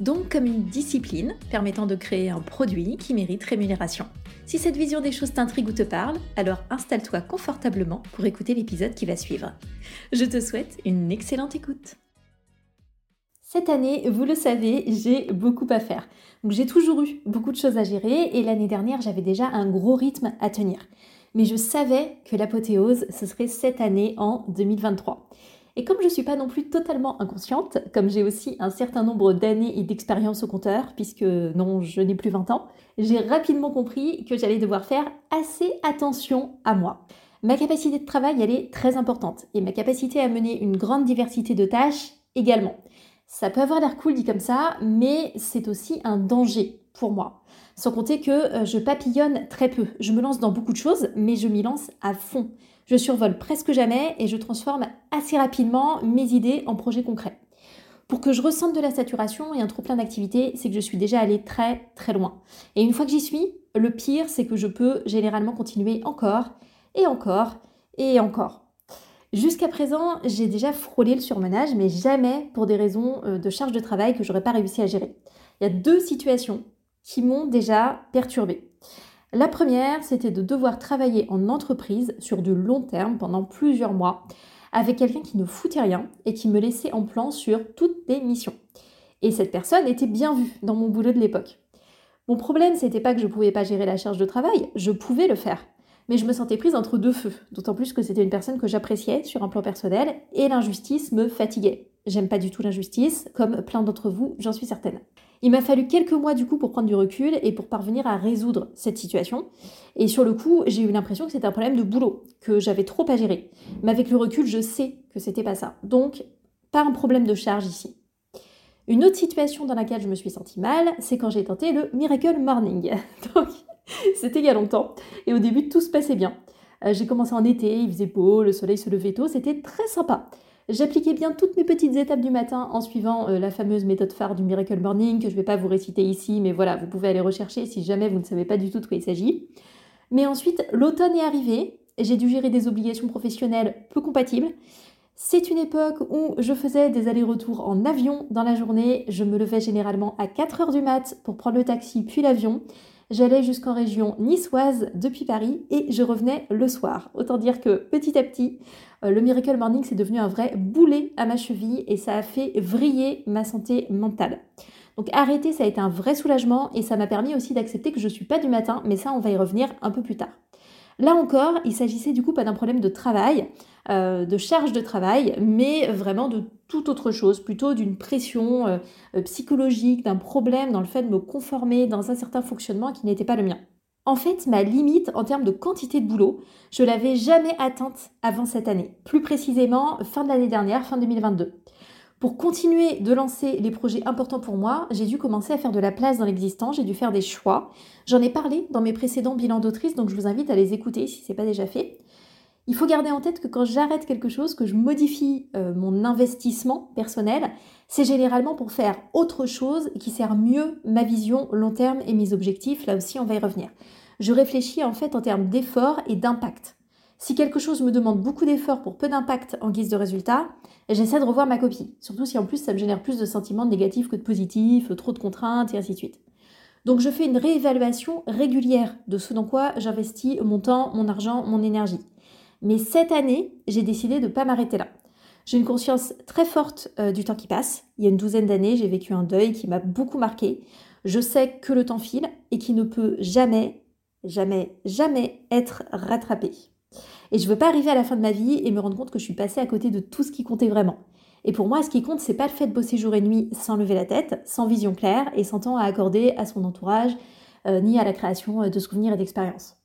Donc comme une discipline permettant de créer un produit qui mérite rémunération. Si cette vision des choses t'intrigue ou te parle, alors installe-toi confortablement pour écouter l'épisode qui va suivre. Je te souhaite une excellente écoute. Cette année, vous le savez, j'ai beaucoup à faire. J'ai toujours eu beaucoup de choses à gérer et l'année dernière, j'avais déjà un gros rythme à tenir. Mais je savais que l'apothéose, ce serait cette année en 2023. Et comme je ne suis pas non plus totalement inconsciente, comme j'ai aussi un certain nombre d'années et d'expérience au compteur, puisque non, je n'ai plus 20 ans, j'ai rapidement compris que j'allais devoir faire assez attention à moi. Ma capacité de travail, elle est très importante, et ma capacité à mener une grande diversité de tâches également. Ça peut avoir l'air cool dit comme ça, mais c'est aussi un danger pour moi. Sans compter que euh, je papillonne très peu. Je me lance dans beaucoup de choses, mais je m'y lance à fond. Je survole presque jamais et je transforme assez rapidement mes idées en projets concrets. Pour que je ressente de la saturation et un trop plein d'activités, c'est que je suis déjà allée très très loin. Et une fois que j'y suis, le pire, c'est que je peux généralement continuer encore et encore et encore. Jusqu'à présent, j'ai déjà frôlé le surmenage, mais jamais pour des raisons euh, de charge de travail que j'aurais pas réussi à gérer. Il y a deux situations qui m'ont déjà perturbée. La première, c'était de devoir travailler en entreprise sur du long terme pendant plusieurs mois avec quelqu'un qui ne foutait rien et qui me laissait en plan sur toutes mes missions. Et cette personne était bien vue dans mon boulot de l'époque. Mon problème, c'était pas que je pouvais pas gérer la charge de travail, je pouvais le faire mais je me sentais prise entre deux feux, d'autant plus que c'était une personne que j'appréciais sur un plan personnel et l'injustice me fatiguait. J'aime pas du tout l'injustice, comme plein d'entre vous, j'en suis certaine. Il m'a fallu quelques mois du coup pour prendre du recul et pour parvenir à résoudre cette situation. Et sur le coup, j'ai eu l'impression que c'était un problème de boulot, que j'avais trop à gérer. Mais avec le recul, je sais que c'était pas ça. Donc, pas un problème de charge ici. Une autre situation dans laquelle je me suis sentie mal, c'est quand j'ai tenté le Miracle Morning. Donc, c'était il y a longtemps. Et au début, tout se passait bien. Euh, j'ai commencé en été, il faisait beau, le soleil se levait tôt, c'était très sympa. J'appliquais bien toutes mes petites étapes du matin en suivant euh, la fameuse méthode phare du Miracle Morning que je ne vais pas vous réciter ici, mais voilà, vous pouvez aller rechercher si jamais vous ne savez pas du tout de quoi il s'agit. Mais ensuite, l'automne est arrivé, j'ai dû gérer des obligations professionnelles peu compatibles. C'est une époque où je faisais des allers-retours en avion dans la journée. Je me levais généralement à 4h du mat pour prendre le taxi puis l'avion. J'allais jusqu'en région niçoise depuis Paris et je revenais le soir. Autant dire que petit à petit, euh, le Miracle Morning c'est devenu un vrai boulet à ma cheville et ça a fait vriller ma santé mentale. Donc arrêter, ça a été un vrai soulagement et ça m'a permis aussi d'accepter que je ne suis pas du matin, mais ça on va y revenir un peu plus tard. Là encore, il s'agissait du coup pas d'un problème de travail, euh, de charge de travail, mais vraiment de toute autre chose, plutôt d'une pression euh, euh, psychologique, d'un problème dans le fait de me conformer dans un certain fonctionnement qui n'était pas le mien. En fait, ma limite en termes de quantité de boulot, je l'avais jamais atteinte avant cette année. Plus précisément, fin de l'année dernière, fin 2022. Pour continuer de lancer les projets importants pour moi, j'ai dû commencer à faire de la place dans l'existant, j'ai dû faire des choix. J'en ai parlé dans mes précédents bilans d'autrice, donc je vous invite à les écouter si ce n'est pas déjà fait. Il faut garder en tête que quand j'arrête quelque chose, que je modifie euh, mon investissement personnel, c'est généralement pour faire autre chose qui sert mieux ma vision long terme et mes objectifs. Là aussi, on va y revenir. Je réfléchis en fait en termes d'effort et d'impact. Si quelque chose me demande beaucoup d'efforts pour peu d'impact en guise de résultat, j'essaie de revoir ma copie. Surtout si en plus ça me génère plus de sentiments négatifs que de positifs, trop de contraintes et ainsi de suite. Donc je fais une réévaluation régulière de ce dans quoi j'investis mon temps, mon argent, mon énergie. Mais cette année, j'ai décidé de ne pas m'arrêter là. J'ai une conscience très forte euh, du temps qui passe. Il y a une douzaine d'années, j'ai vécu un deuil qui m'a beaucoup marqué. Je sais que le temps file et qu'il ne peut jamais, jamais, jamais être rattrapé. Et je ne veux pas arriver à la fin de ma vie et me rendre compte que je suis passée à côté de tout ce qui comptait vraiment. Et pour moi, ce qui compte, c'est pas le fait de bosser jour et nuit sans lever la tête, sans vision claire et sans temps à accorder à son entourage, euh, ni à la création euh, de souvenirs et d'expériences.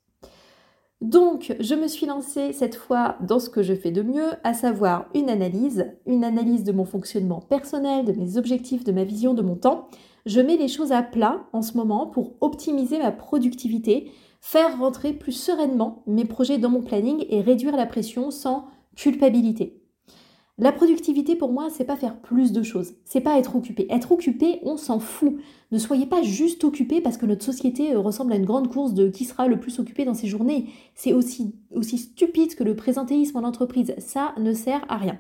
Donc, je me suis lancée cette fois dans ce que je fais de mieux, à savoir une analyse, une analyse de mon fonctionnement personnel, de mes objectifs, de ma vision, de mon temps. Je mets les choses à plat en ce moment pour optimiser ma productivité, faire rentrer plus sereinement mes projets dans mon planning et réduire la pression sans culpabilité. La productivité pour moi, c'est pas faire plus de choses, c'est pas être occupé. Être occupé, on s'en fout. Ne soyez pas juste occupé parce que notre société euh, ressemble à une grande course de qui sera le plus occupé dans ses journées. C'est aussi, aussi stupide que le présentéisme en entreprise. Ça ne sert à rien.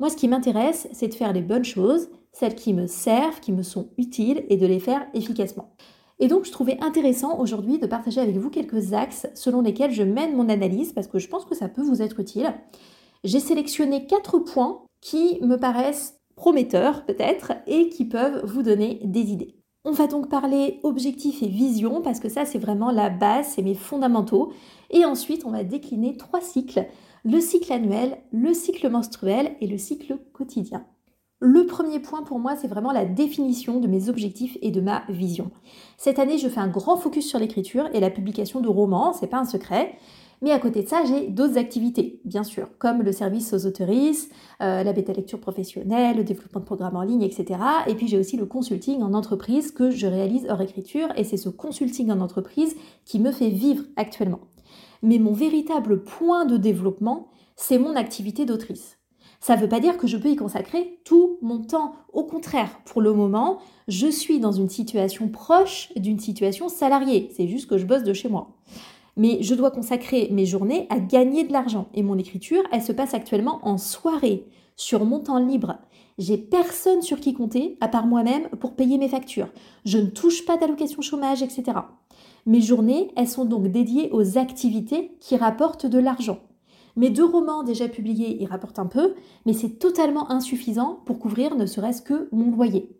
Moi, ce qui m'intéresse, c'est de faire les bonnes choses, celles qui me servent, qui me sont utiles et de les faire efficacement. Et donc, je trouvais intéressant aujourd'hui de partager avec vous quelques axes selon lesquels je mène mon analyse parce que je pense que ça peut vous être utile j'ai sélectionné quatre points qui me paraissent prometteurs peut-être et qui peuvent vous donner des idées. On va donc parler objectif et vision parce que ça c'est vraiment la base, c'est mes fondamentaux. Et ensuite on va décliner trois cycles, le cycle annuel, le cycle menstruel et le cycle quotidien. Le premier point pour moi, c'est vraiment la définition de mes objectifs et de ma vision. Cette année, je fais un grand focus sur l'écriture et la publication de romans, c'est pas un secret. Mais à côté de ça, j'ai d'autres activités, bien sûr, comme le service aux autoristes, euh, la bêta lecture professionnelle, le développement de programmes en ligne, etc. Et puis j'ai aussi le consulting en entreprise que je réalise hors écriture, et c'est ce consulting en entreprise qui me fait vivre actuellement. Mais mon véritable point de développement, c'est mon activité d'autrice. Ça ne veut pas dire que je peux y consacrer tout mon temps. Au contraire, pour le moment, je suis dans une situation proche d'une situation salariée. C'est juste que je bosse de chez moi mais je dois consacrer mes journées à gagner de l'argent. Et mon écriture, elle se passe actuellement en soirée, sur mon temps libre. J'ai personne sur qui compter, à part moi-même, pour payer mes factures. Je ne touche pas d'allocation chômage, etc. Mes journées, elles sont donc dédiées aux activités qui rapportent de l'argent. Mes deux romans déjà publiés, ils rapportent un peu, mais c'est totalement insuffisant pour couvrir ne serait-ce que mon loyer.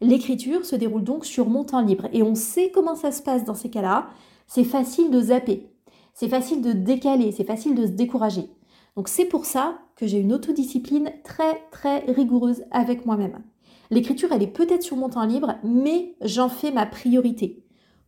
L'écriture se déroule donc sur mon temps libre et on sait comment ça se passe dans ces cas-là c'est facile de zapper, c'est facile de décaler, c'est facile de se décourager. Donc c'est pour ça que j'ai une autodiscipline très très rigoureuse avec moi-même. L'écriture, elle est peut-être sur mon temps libre, mais j'en fais ma priorité.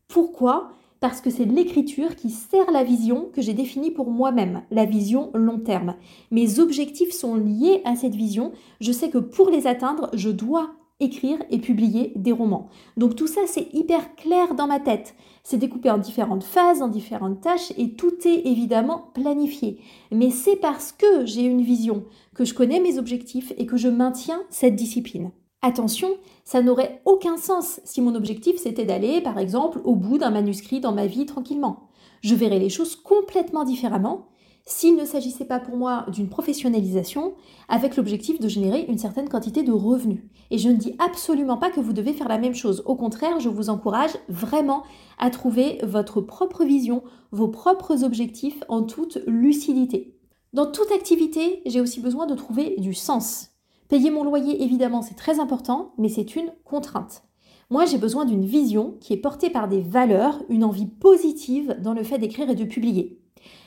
Pourquoi? Parce que c'est l'écriture qui sert la vision que j'ai définie pour moi-même, la vision long terme. Mes objectifs sont liés à cette vision. Je sais que pour les atteindre, je dois écrire et publier des romans. Donc tout ça, c'est hyper clair dans ma tête. C'est découpé en différentes phases, en différentes tâches, et tout est évidemment planifié. Mais c'est parce que j'ai une vision, que je connais mes objectifs et que je maintiens cette discipline. Attention, ça n'aurait aucun sens si mon objectif c'était d'aller, par exemple, au bout d'un manuscrit dans ma vie tranquillement. Je verrais les choses complètement différemment s'il ne s'agissait pas pour moi d'une professionnalisation avec l'objectif de générer une certaine quantité de revenus. Et je ne dis absolument pas que vous devez faire la même chose. Au contraire, je vous encourage vraiment à trouver votre propre vision, vos propres objectifs en toute lucidité. Dans toute activité, j'ai aussi besoin de trouver du sens. Payer mon loyer, évidemment, c'est très important, mais c'est une contrainte. Moi, j'ai besoin d'une vision qui est portée par des valeurs, une envie positive dans le fait d'écrire et de publier.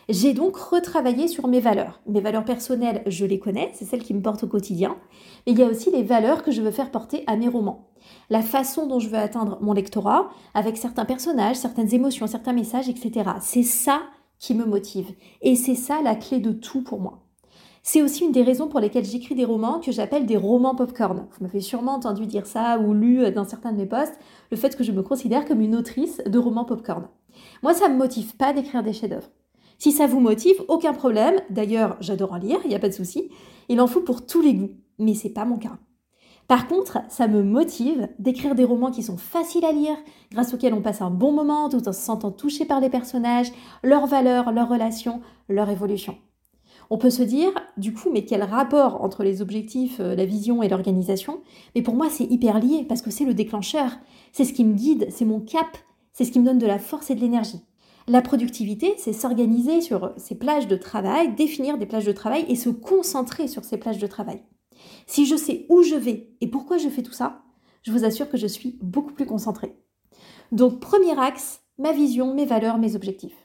J'ai donc retravaillé sur mes valeurs. Mes valeurs personnelles, je les connais, c'est celles qui me portent au quotidien. Mais il y a aussi les valeurs que je veux faire porter à mes romans. La façon dont je veux atteindre mon lectorat, avec certains personnages, certaines émotions, certains messages, etc. C'est ça qui me motive. Et c'est ça la clé de tout pour moi. C'est aussi une des raisons pour lesquelles j'écris des romans que j'appelle des romans popcorn. Vous m'avez sûrement entendu dire ça ou lu dans certains de mes posts le fait que je me considère comme une autrice de romans popcorn. Moi, ça ne me motive pas d'écrire des chefs-d'œuvre. Si ça vous motive, aucun problème. D'ailleurs, j'adore en lire, il n'y a pas de souci. Il en faut pour tous les goûts, mais c'est pas mon cas. Par contre, ça me motive d'écrire des romans qui sont faciles à lire, grâce auxquels on passe un bon moment tout en se sentant touché par les personnages, leurs valeurs, leurs relations, leur évolution. On peut se dire, du coup, mais quel rapport entre les objectifs, euh, la vision et l'organisation? Mais pour moi, c'est hyper lié parce que c'est le déclencheur. C'est ce qui me guide, c'est mon cap, c'est ce qui me donne de la force et de l'énergie. La productivité, c'est s'organiser sur ces plages de travail, définir des plages de travail et se concentrer sur ces plages de travail. Si je sais où je vais et pourquoi je fais tout ça, je vous assure que je suis beaucoup plus concentrée. Donc premier axe, ma vision, mes valeurs, mes objectifs.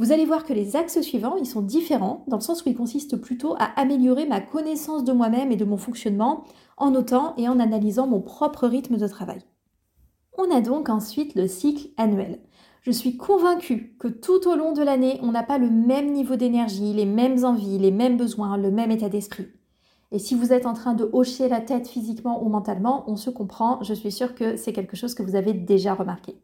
Vous allez voir que les axes suivants, ils sont différents dans le sens où ils consistent plutôt à améliorer ma connaissance de moi-même et de mon fonctionnement en notant et en analysant mon propre rythme de travail. On a donc ensuite le cycle annuel. Je suis convaincue que tout au long de l'année, on n'a pas le même niveau d'énergie, les mêmes envies, les mêmes besoins, le même état d'esprit. Et si vous êtes en train de hocher la tête physiquement ou mentalement, on se comprend, je suis sûre que c'est quelque chose que vous avez déjà remarqué.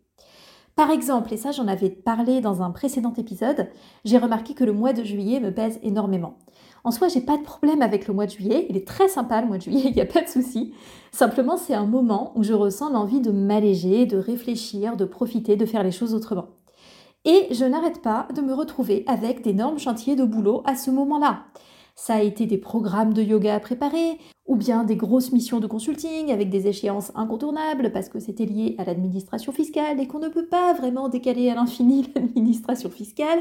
Par exemple, et ça j'en avais parlé dans un précédent épisode, j'ai remarqué que le mois de juillet me pèse énormément. En soi, j'ai pas de problème avec le mois de juillet, il est très sympa le mois de juillet, il n'y a pas de souci. Simplement, c'est un moment où je ressens l'envie de m'alléger, de réfléchir, de profiter, de faire les choses autrement. Et je n'arrête pas de me retrouver avec d'énormes chantiers de boulot à ce moment-là. Ça a été des programmes de yoga à préparer, ou bien des grosses missions de consulting avec des échéances incontournables parce que c'était lié à l'administration fiscale et qu'on ne peut pas vraiment décaler à l'infini l'administration fiscale.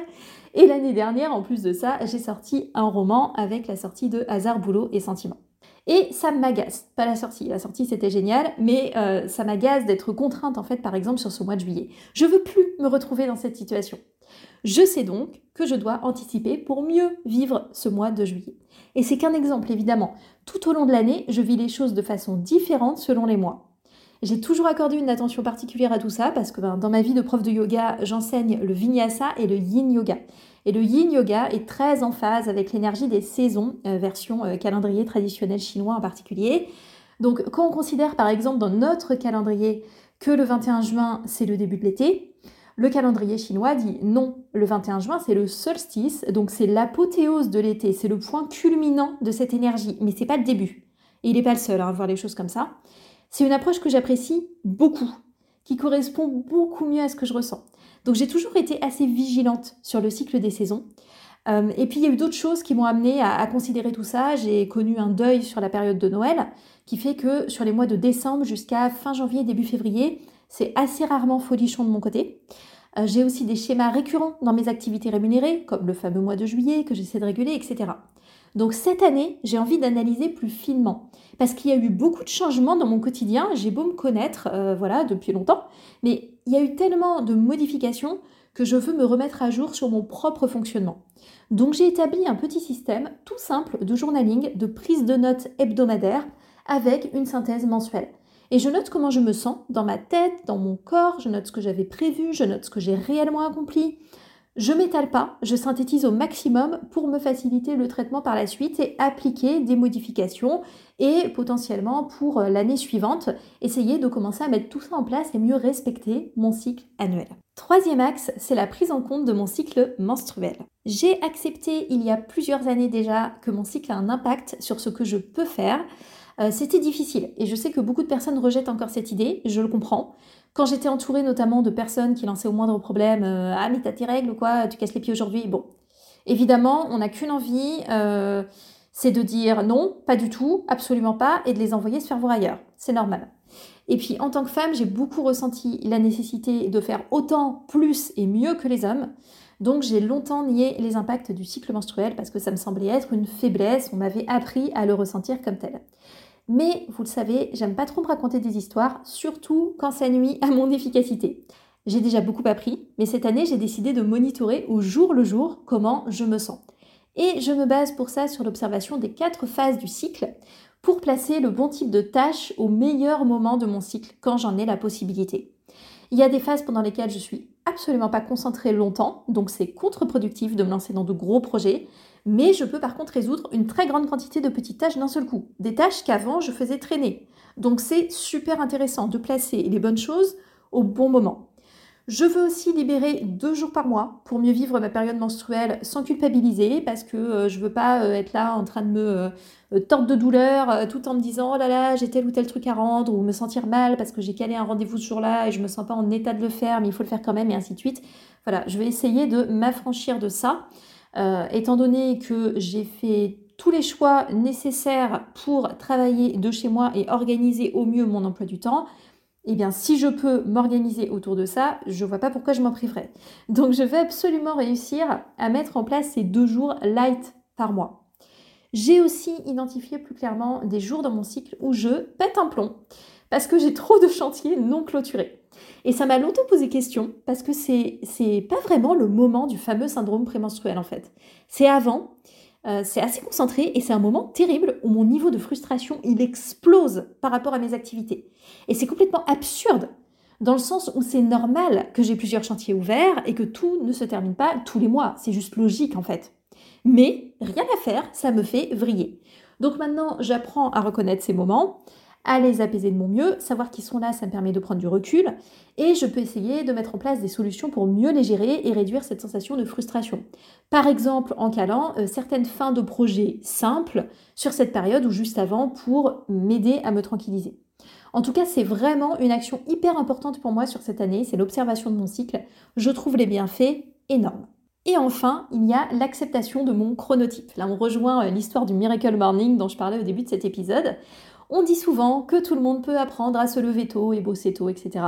Et l'année dernière, en plus de ça, j'ai sorti un roman avec la sortie de Hasard, Boulot et Sentiments. Et ça m'agace, pas la sortie, la sortie c'était génial, mais euh, ça m'agace d'être contrainte en fait par exemple sur ce mois de juillet. Je veux plus me retrouver dans cette situation. Je sais donc que je dois anticiper pour mieux vivre ce mois de juillet. Et c'est qu'un exemple évidemment. Tout au long de l'année, je vis les choses de façon différente selon les mois. J'ai toujours accordé une attention particulière à tout ça parce que ben, dans ma vie de prof de yoga, j'enseigne le vinyasa et le yin yoga. Et le yin yoga est très en phase avec l'énergie des saisons, euh, version euh, calendrier traditionnel chinois en particulier. Donc quand on considère par exemple dans notre calendrier que le 21 juin c'est le début de l'été, le calendrier chinois dit non, le 21 juin c'est le solstice, donc c'est l'apothéose de l'été, c'est le point culminant de cette énergie, mais c'est pas le début. Et il n'est pas le seul à voir les choses comme ça. C'est une approche que j'apprécie beaucoup, qui correspond beaucoup mieux à ce que je ressens. Donc j'ai toujours été assez vigilante sur le cycle des saisons. Euh, et puis il y a eu d'autres choses qui m'ont amené à, considérer tout ça. J'ai connu un deuil sur la période de Noël, qui fait que sur les mois de décembre jusqu'à fin janvier, début février, c'est assez rarement folichon de mon côté. Euh, j'ai aussi des schémas récurrents dans mes activités rémunérées, comme le fameux mois de juillet que j'essaie de réguler, etc. Donc cette année, j'ai envie d'analyser plus finement parce qu'il y a eu beaucoup de changements dans mon quotidien. J'ai beau me connaître, euh, voilà, depuis longtemps, mais il y a eu tellement de modifications que je veux me remettre à jour sur mon propre fonctionnement. Donc j'ai établi un petit système tout simple de journaling, de prise de notes hebdomadaire avec une synthèse mensuelle. Et je note comment je me sens dans ma tête, dans mon corps, je note ce que j'avais prévu, je note ce que j'ai réellement accompli, je m'étale pas, je synthétise au maximum pour me faciliter le traitement par la suite et appliquer des modifications et potentiellement pour l'année suivante, essayer de commencer à mettre tout ça en place et mieux respecter mon cycle annuel. Troisième axe, c'est la prise en compte de mon cycle menstruel. J'ai accepté il y a plusieurs années déjà que mon cycle a un impact sur ce que je peux faire. Euh, c'était difficile et je sais que beaucoup de personnes rejettent encore cette idée, je le comprends. Quand j'étais entourée notamment de personnes qui lançaient au moindre problème euh, Ah, mais t'as tes règles ou quoi? Tu casses les pieds aujourd'hui? Bon, évidemment, on n'a qu'une envie, euh, c'est de dire non, pas du tout, absolument pas, et de les envoyer se faire voir ailleurs. C'est normal. Et puis, en tant que femme, j'ai beaucoup ressenti la nécessité de faire autant, plus et mieux que les hommes. Donc, j'ai longtemps nié les impacts du cycle menstruel parce que ça me semblait être une faiblesse. On m'avait appris à le ressentir comme tel. Mais vous le savez, j'aime pas trop me raconter des histoires, surtout quand ça nuit à mon efficacité. J'ai déjà beaucoup appris, mais cette année, j'ai décidé de monitorer au jour le jour comment je me sens. Et je me base pour ça sur l'observation des quatre phases du cycle pour placer le bon type de tâche au meilleur moment de mon cycle quand j'en ai la possibilité. Il y a des phases pendant lesquelles je suis absolument pas concentrée longtemps, donc c'est contre-productif de me lancer dans de gros projets, mais je peux par contre résoudre une très grande quantité de petites tâches d'un seul coup, des tâches qu'avant je faisais traîner. Donc c'est super intéressant de placer les bonnes choses au bon moment. Je veux aussi libérer deux jours par mois pour mieux vivre ma période menstruelle sans culpabiliser parce que euh, je veux pas euh, être là en train de me euh, tordre de douleur tout en me disant oh là là j'ai tel ou tel truc à rendre ou me sentir mal parce que j'ai calé un rendez-vous ce jour-là et je me sens pas en état de le faire mais il faut le faire quand même et ainsi de suite. Voilà, je vais essayer de m'affranchir de ça euh, étant donné que j'ai fait tous les choix nécessaires pour travailler de chez moi et organiser au mieux mon emploi du temps, eh bien, si je peux m'organiser autour de ça, je ne vois pas pourquoi je m'en priverais. Donc, je vais absolument réussir à mettre en place ces deux jours light par mois. J'ai aussi identifié plus clairement des jours dans mon cycle où je pète un plomb parce que j'ai trop de chantiers non clôturés. Et ça m'a longtemps posé question parce que c'est c'est pas vraiment le moment du fameux syndrome prémenstruel en fait. C'est avant, euh, c'est assez concentré et c'est un moment terrible où mon niveau de frustration il explose par rapport à mes activités. Et c'est complètement absurde dans le sens où c'est normal que j'ai plusieurs chantiers ouverts et que tout ne se termine pas tous les mois. C'est juste logique en fait. Mais rien à faire, ça me fait vriller. Donc maintenant, j'apprends à reconnaître ces moments, à les apaiser de mon mieux, savoir qu'ils sont là, ça me permet de prendre du recul, et je peux essayer de mettre en place des solutions pour mieux les gérer et réduire cette sensation de frustration. Par exemple, en calant euh, certaines fins de projet simples sur cette période ou juste avant pour m'aider à me tranquilliser. En tout cas, c'est vraiment une action hyper importante pour moi sur cette année, c'est l'observation de mon cycle. Je trouve les bienfaits énormes. Et enfin, il y a l'acceptation de mon chronotype. Là, on rejoint euh, l'histoire du Miracle Morning dont je parlais au début de cet épisode. On dit souvent que tout le monde peut apprendre à se lever tôt et bosser tôt, etc.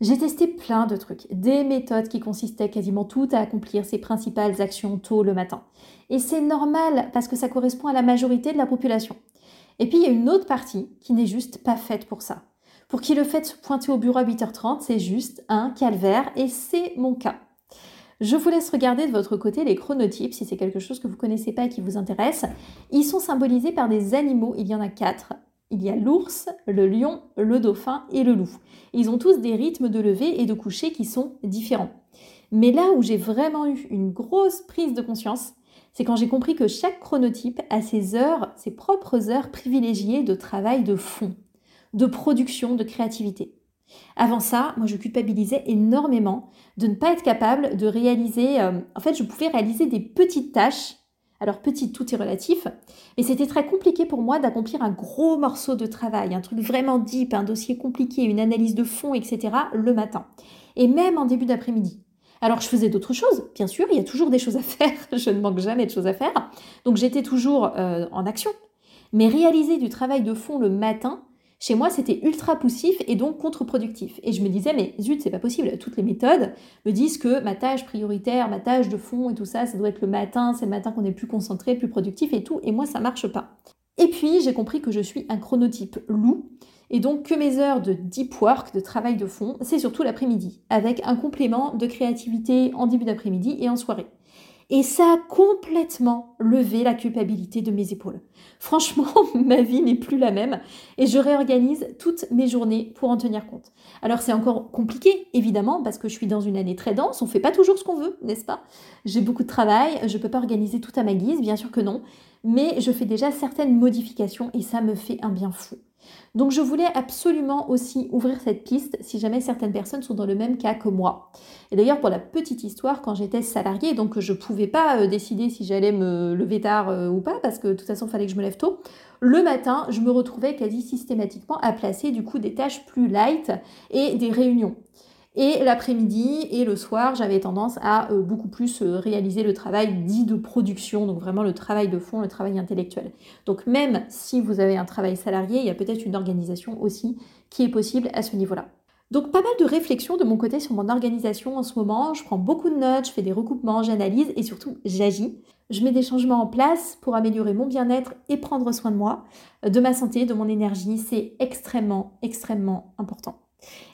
J'ai testé plein de trucs, des méthodes qui consistaient quasiment toutes à accomplir ses principales actions tôt le matin. Et c'est normal parce que ça correspond à la majorité de la population. Et puis il y a une autre partie qui n'est juste pas faite pour ça. Pour qui le fait de se pointer au bureau à 8h30, c'est juste un calvaire et c'est mon cas. Je vous laisse regarder de votre côté les chronotypes si c'est quelque chose que vous connaissez pas et qui vous intéresse. Ils sont symbolisés par des animaux, il y en a quatre. Il y a l'ours, le lion, le dauphin et le loup. Ils ont tous des rythmes de lever et de coucher qui sont différents. Mais là où j'ai vraiment eu une grosse prise de conscience, c'est quand j'ai compris que chaque chronotype a ses heures, ses propres heures privilégiées de travail de fond, de production, de créativité. Avant ça, moi je culpabilisais énormément de ne pas être capable de réaliser, euh, en fait je pouvais réaliser des petites tâches alors petit, tout est relatif, mais c'était très compliqué pour moi d'accomplir un gros morceau de travail, un truc vraiment deep, un dossier compliqué, une analyse de fond, etc. le matin. Et même en début d'après-midi. Alors je faisais d'autres choses, bien sûr, il y a toujours des choses à faire, je ne manque jamais de choses à faire, donc j'étais toujours euh, en action. Mais réaliser du travail de fond le matin, chez moi, c'était ultra poussif et donc contre-productif. Et je me disais, mais zut, c'est pas possible. Toutes les méthodes me disent que ma tâche prioritaire, ma tâche de fond et tout ça, ça doit être le matin, c'est le matin qu'on est plus concentré, plus productif et tout. Et moi, ça marche pas. Et puis, j'ai compris que je suis un chronotype loup. Et donc que mes heures de deep work, de travail de fond, c'est surtout l'après-midi, avec un complément de créativité en début d'après-midi et en soirée. Et ça a complètement levé la culpabilité de mes épaules. Franchement, ma vie n'est plus la même et je réorganise toutes mes journées pour en tenir compte. Alors c'est encore compliqué, évidemment, parce que je suis dans une année très dense, on ne fait pas toujours ce qu'on veut, n'est-ce pas? J'ai beaucoup de travail, je ne peux pas organiser tout à ma guise, bien sûr que non, mais je fais déjà certaines modifications et ça me fait un bien fou. Donc je voulais absolument aussi ouvrir cette piste si jamais certaines personnes sont dans le même cas que moi. Et d'ailleurs pour la petite histoire, quand j'étais salariée, donc je ne pouvais pas euh, décider si j'allais me lever tard euh, ou pas, parce que de toute façon il fallait que je me lève tôt, le matin je me retrouvais quasi systématiquement à placer du coup des tâches plus light et des réunions. Et l'après-midi et le soir, j'avais tendance à euh, beaucoup plus euh, réaliser le travail dit de production, donc vraiment le travail de fond, le travail intellectuel. Donc même si vous avez un travail salarié, il y a peut-être une organisation aussi qui est possible à ce niveau-là. Donc pas mal de réflexions de mon côté sur mon organisation en ce moment. Je prends beaucoup de notes, je fais des recoupements, j'analyse et surtout j'agis. Je mets des changements en place pour améliorer mon bien-être et prendre soin de moi, de ma santé, de mon énergie. C'est extrêmement, extrêmement important.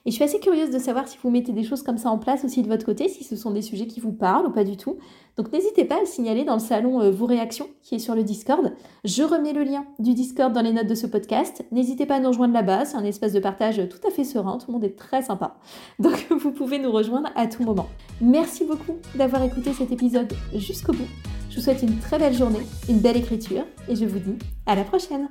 Et je suis assez curieuse de savoir si vous mettez des choses comme ça en place aussi de votre côté, si ce sont des sujets qui vous parlent ou pas du tout. Donc n'hésitez pas à le signaler dans le salon euh, vos réactions qui est sur le Discord. Je remets le lien du Discord dans les notes de ce podcast. N'hésitez pas à nous rejoindre là-bas, c'est un espace de partage tout à fait serein, tout le monde est très sympa. Donc vous pouvez nous rejoindre à tout moment. Merci beaucoup d'avoir écouté cet épisode jusqu'au bout. Je vous souhaite une très belle journée, une belle écriture et je vous dis à la prochaine